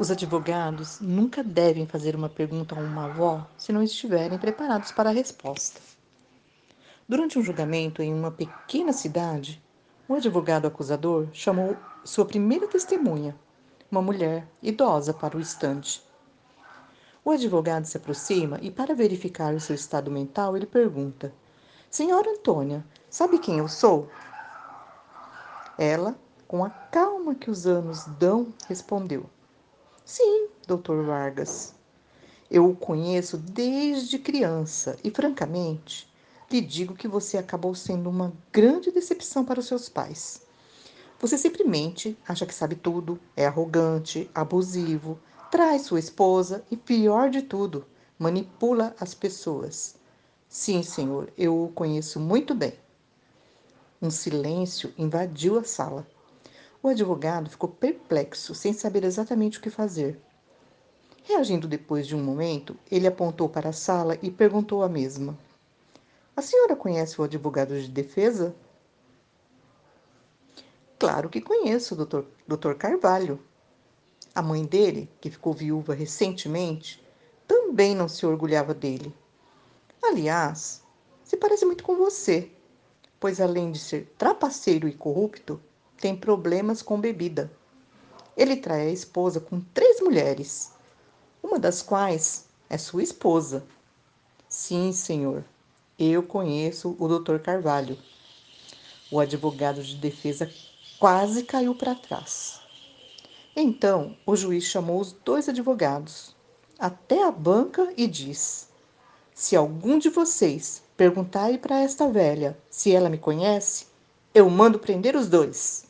Os advogados nunca devem fazer uma pergunta a uma avó se não estiverem preparados para a resposta. Durante um julgamento em uma pequena cidade, o advogado acusador chamou sua primeira testemunha, uma mulher idosa, para o estande. O advogado se aproxima e, para verificar o seu estado mental, ele pergunta: Senhora Antônia, sabe quem eu sou? Ela, com a calma que os anos dão, respondeu: Sim, doutor Vargas. Eu o conheço desde criança e, francamente, lhe digo que você acabou sendo uma grande decepção para os seus pais. Você simplesmente acha que sabe tudo, é arrogante, abusivo, trai sua esposa e, pior de tudo, manipula as pessoas. Sim, senhor, eu o conheço muito bem. Um silêncio invadiu a sala. O advogado ficou perplexo, sem saber exatamente o que fazer. Reagindo depois de um momento, ele apontou para a sala e perguntou à mesma: A senhora conhece o advogado de defesa? Claro que conheço, doutor, doutor Carvalho. A mãe dele, que ficou viúva recentemente, também não se orgulhava dele. Aliás, se parece muito com você, pois além de ser trapaceiro e corrupto, tem problemas com bebida. Ele trai a esposa com três mulheres, uma das quais é sua esposa. Sim, senhor, eu conheço o Dr. Carvalho. O advogado de defesa quase caiu para trás. Então, o juiz chamou os dois advogados até a banca e disse: Se algum de vocês perguntar para esta velha se ela me conhece, eu mando prender os dois.